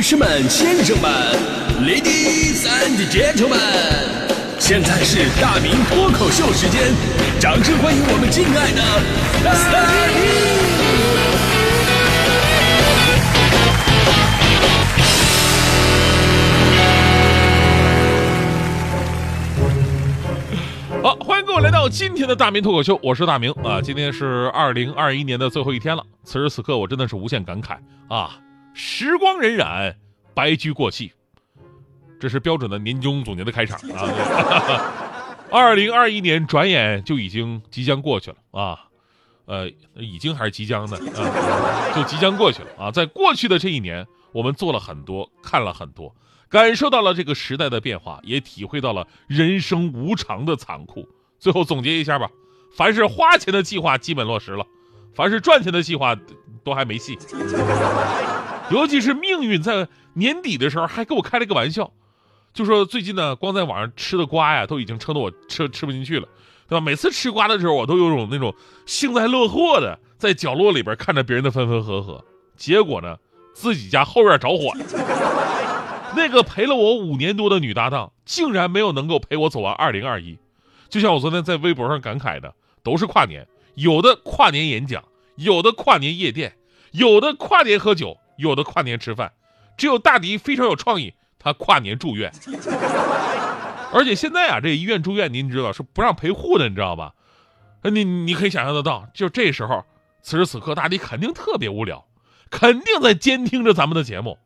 女士们、先生们，Ladies and Gentlemen，现在是大明脱口秀时间，掌声欢迎我们敬爱的大明！好，欢迎各位来到今天的大明脱口秀，我是大明啊。今天是二零二一年的最后一天了，此时此刻我真的是无限感慨啊！时光荏苒，白驹过隙，这是标准的年终总结的开场啊！二零二一年转眼就已经即将过去了啊，呃，已经还是即将的啊，就即将过去了啊！在过去的这一年，我们做了很多，看了很多，感受到了这个时代的变化，也体会到了人生无常的残酷。最后总结一下吧，凡是花钱的计划基本落实了，凡是赚钱的计划都还没戏。尤其是命运在年底的时候还给我开了个玩笑，就说最近呢，光在网上吃的瓜呀，都已经撑得我吃吃不进去了，对吧？每次吃瓜的时候，我都有种那种幸灾乐祸的，在角落里边看着别人的分分合合，结果呢，自己家后院着火了。那个陪了我五年多的女搭档，竟然没有能够陪我走完二零二一。就像我昨天在微博上感慨的，都是跨年，有的跨年演讲，有的跨年夜店，有的跨年喝酒。有的跨年吃饭，只有大迪非常有创意，他跨年住院。而且现在啊，这医院住院，您知道是不让陪护的，你知道吧？你你可以想象得到，就这时候，此时此刻，大迪肯定特别无聊，肯定在监听着咱们的节目。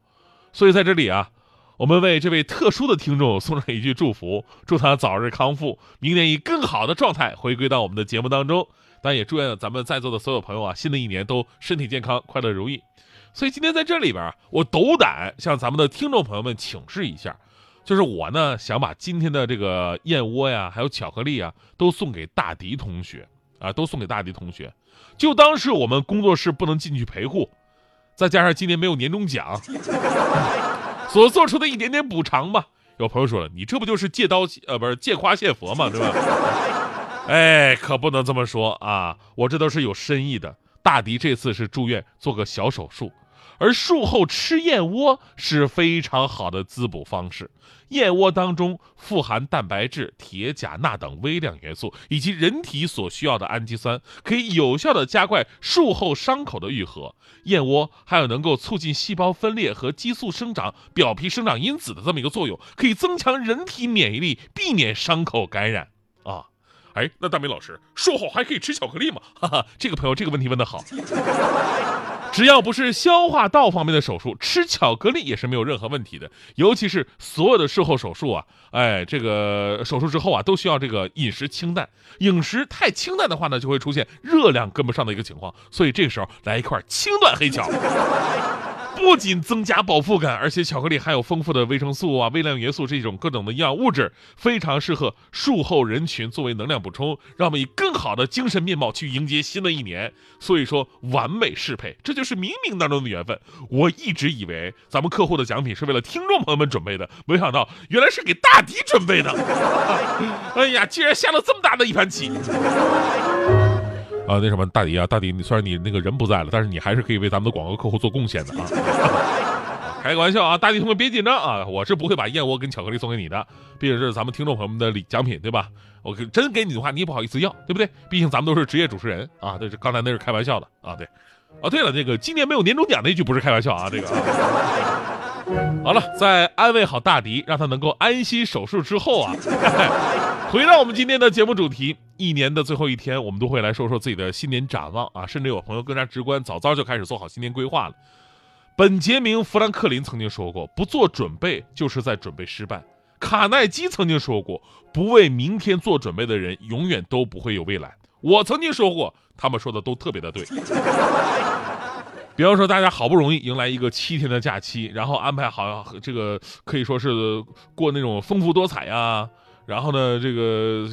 所以在这里啊，我们为这位特殊的听众送上一句祝福，祝他早日康复，明年以更好的状态回归到我们的节目当中。但也祝愿咱们在座的所有朋友啊，新的一年都身体健康，快乐如意。所以今天在这里边我斗胆向咱们的听众朋友们请示一下，就是我呢想把今天的这个燕窝呀，还有巧克力啊，都送给大迪同学啊，都送给大迪同学，就当是我们工作室不能进去陪护，再加上今年没有年终奖，所做出的一点点补偿吧。有朋友说了，你这不就是借刀呃不是借夸谢佛嘛，对吧？哎，可不能这么说啊，我这都是有深意的。大迪这次是住院做个小手术。而术后吃燕窝是非常好的滋补方式。燕窝当中富含蛋白质、铁、钾、钠等微量元素，以及人体所需要的氨基酸，可以有效的加快术后伤口的愈合。燕窝还有能够促进细胞分裂和激素生长、表皮生长因子的这么一个作用，可以增强人体免疫力，避免伤口感染。啊，哎，那大美老师，术后还可以吃巧克力吗？哈哈，这个朋友这个问题问得好。只要不是消化道方面的手术，吃巧克力也是没有任何问题的。尤其是所有的术后手术啊，哎，这个手术之后啊，都需要这个饮食清淡。饮食太清淡的话呢，就会出现热量跟不上的一个情况。所以这个时候来一块轻断黑巧。不仅增加饱腹感，而且巧克力含有丰富的维生素啊、微量元素这种各种的营养物质，非常适合术后人群作为能量补充，让我们以更好的精神面貌去迎接新的一年。所以说，完美适配，这就是冥冥当中的缘分。我一直以为咱们客户的奖品是为了听众朋友们准备的，没想到原来是给大迪准备的。哎呀，竟然下了这么大的一盘棋！啊，那什么，大迪啊，大迪，你虽然你那个人不在了，但是你还是可以为咱们的广告客户做贡献的啊。开个玩笑啊，大迪同学别紧张啊，我是不会把燕窝跟巧克力送给你的，毕竟这是咱们听众朋友们的礼奖品，对吧？我真给你的话，你也不好意思要，对不对？毕竟咱们都是职业主持人啊。这是刚才那是开玩笑的啊，对。哦，对了，那个今年没有年终奖那句不是开玩笑啊，这个。好了，在安慰好大迪，让他能够安心手术之后啊。回到我们今天的节目主题，一年的最后一天，我们都会来说说自己的新年展望啊，甚至有朋友更加直观，早早就开始做好新年规划了。本杰明·富兰克林曾经说过：“不做准备就是在准备失败。”卡耐基曾经说过：“不为明天做准备的人，永远都不会有未来。”我曾经说过，他们说的都特别的对。比方说，大家好不容易迎来一个七天的假期，然后安排好这个可以说是过那种丰富多彩呀。然后呢，这个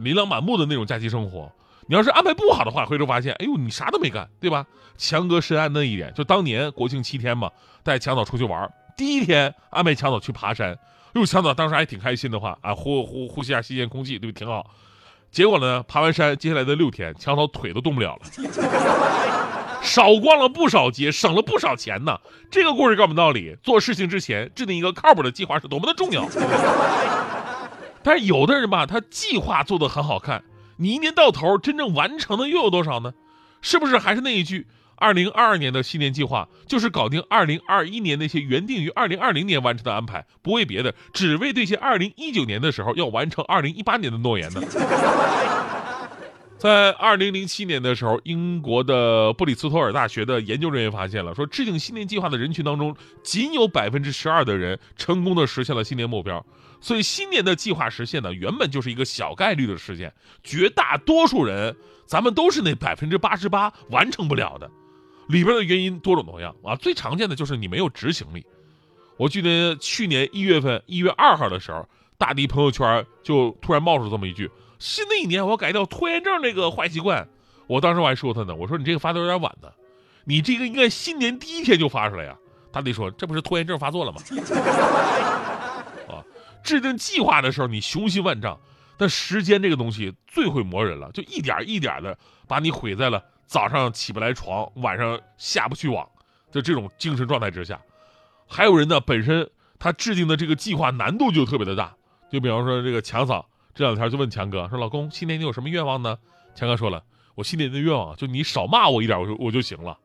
琳琅满目的那种假期生活，你要是安排不好的话，回头发现，哎呦，你啥都没干，对吧？强哥深谙那一点，就当年国庆七天嘛，带强嫂出去玩，第一天安排强嫂去爬山，哟，强嫂当时还挺开心的话，啊，呼呼呼吸下新鲜空气，对不？挺好。结果呢，爬完山，接下来的六天，强嫂腿都动不了了。少逛了不少街，省了不少钱呢。这个故事告诉我们道理：做事情之前制定一个靠谱的计划是多么的重要。但是有的人吧，他计划做得很好看，你一年到头真正完成的又有多少呢？是不是还是那一句？二零二二年的新年计划就是搞定二零二一年那些原定于二零二零年完成的安排，不为别的，只为兑现二零一九年的时候要完成二零一八年的诺言呢。在二零零七年的时候，英国的布里斯托尔大学的研究人员发现了，说制定新年计划的人群当中，仅有百分之十二的人成功的实现了新年目标。所以，新年的计划实现呢，原本就是一个小概率的事件，绝大多数人，咱们都是那百分之八十八完成不了的。里边的原因多种多样啊，最常见的就是你没有执行力。我记得去年一月份一月二号的时候，大迪朋友圈就突然冒出这么一句。新的一年，我要改掉拖延症这个坏习惯。我当时我还说他呢，我说你这个发的有点晚呢，你这个应该新年第一天就发出来呀。他得说这不是拖延症发作了吗？啊，制定计划的时候你雄心万丈，但时间这个东西最会磨人了，就一点一点的把你毁在了早上起不来床，晚上下不去网的这种精神状态之下。还有人呢，本身他制定的这个计划难度就特别的大，就比方说这个强嫂。这两天就问强哥说：“老公，新年你有什么愿望呢？”强哥说了：“我新年的愿望就你少骂我一点，我就我就行了。”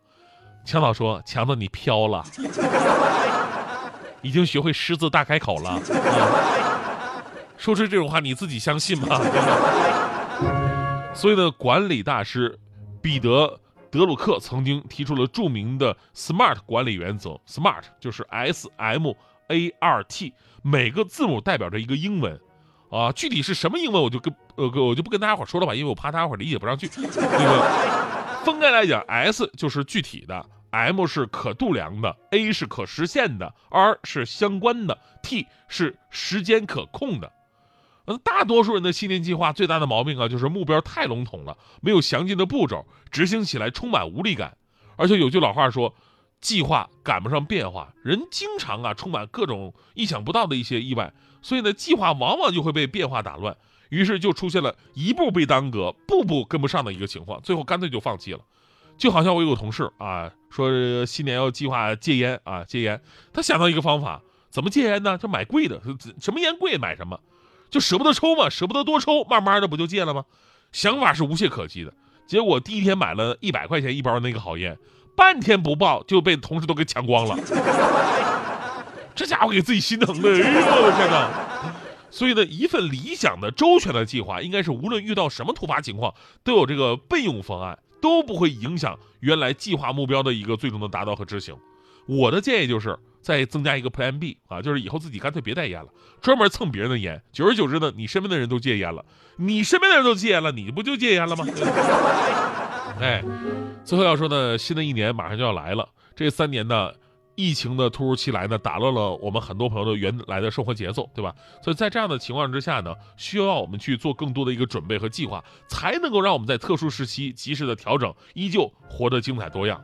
强嫂说：“强子你飘了，已经学会狮子大开口了。说出这种话你自己相信吗？”所以呢，管理大师彼得德鲁克曾经提出了著名的 SMART 管理原则，SMART 就是 S M A R T，每个字母代表着一个英文。啊，具体是什么英文我就跟呃我就不跟大家伙说了吧，因为我怕大家伙理解不上去。那个分开来讲，S 就是具体的，M 是可度量的，A 是可实现的，R 是相关的，T 是时间可控的。呃，大多数人的新年计划最大的毛病啊，就是目标太笼统了，没有详尽的步骤，执行起来充满无力感。而且有句老话说，计划赶不上变化，人经常啊充满各种意想不到的一些意外。所以呢，计划往往就会被变化打乱，于是就出现了一步被耽搁、步步跟不上的一个情况，最后干脆就放弃了。就好像我有个同事啊，说新年要计划戒烟啊，戒烟，他想到一个方法，怎么戒烟呢？就买贵的，什么烟贵买什么，就舍不得抽嘛，舍不得多抽，慢慢的不就戒了吗？想法是无懈可击的。结果第一天买了一百块钱一包那个好烟，半天不报就被同事都给抢光了。这家伙给自己心疼的，哎呦我的天哪！所以呢，一份理想的周全的计划，应该是无论遇到什么突发情况，都有这个备用方案，都不会影响原来计划目标的一个最终的达到和执行。我的建议就是再增加一个 Plan B 啊，就是以后自己干脆别带烟了，专门蹭别人的烟。久而久之呢，你身边的人都戒烟了，你身边的人都戒烟了，你不就戒烟了吗？哎，最后要说呢，新的一年马上就要来了，这三年呢。疫情的突如其来呢，打乱了我们很多朋友的原来的生活节奏，对吧？所以在这样的情况之下呢，需要我们去做更多的一个准备和计划，才能够让我们在特殊时期及时的调整，依旧活得精彩多样。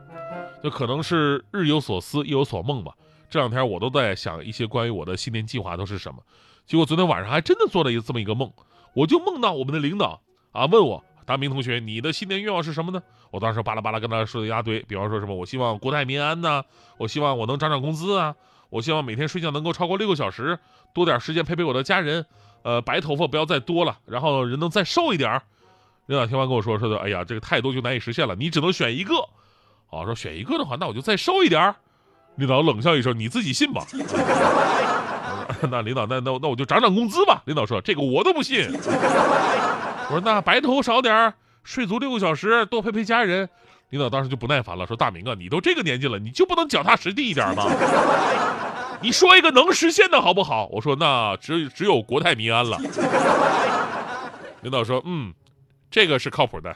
就可能是日有所思，夜有所梦吧。这两天我都在想一些关于我的新年计划都是什么。结果昨天晚上还真的做了一这么一个梦，我就梦到我们的领导啊问我。大明同学，你的新年愿望是什么呢？我当时巴拉巴拉跟他说了一大堆，比方说什么，我希望国泰民安呐，我希望我能涨涨工资啊，我希望每天睡觉能够超过六个小时，多点时间陪陪我的家人，呃，白头发不要再多了，然后人能再瘦一点。领导听完跟我说说的，哎呀，这个太多就难以实现了，你只能选一个。哦，说选一个的话，那我就再瘦一点。领导冷笑一声，你自己信吧。那领导，那那那我就涨涨工资吧。领导说这个我都不信。我说那白头少点睡足六个小时，多陪陪家人。领导当时就不耐烦了，说大明啊，你都这个年纪了，你就不能脚踏实地一点吗？你说一个能实现的好不好？我说那只只有国泰民安了。领导说嗯，这个是靠谱的。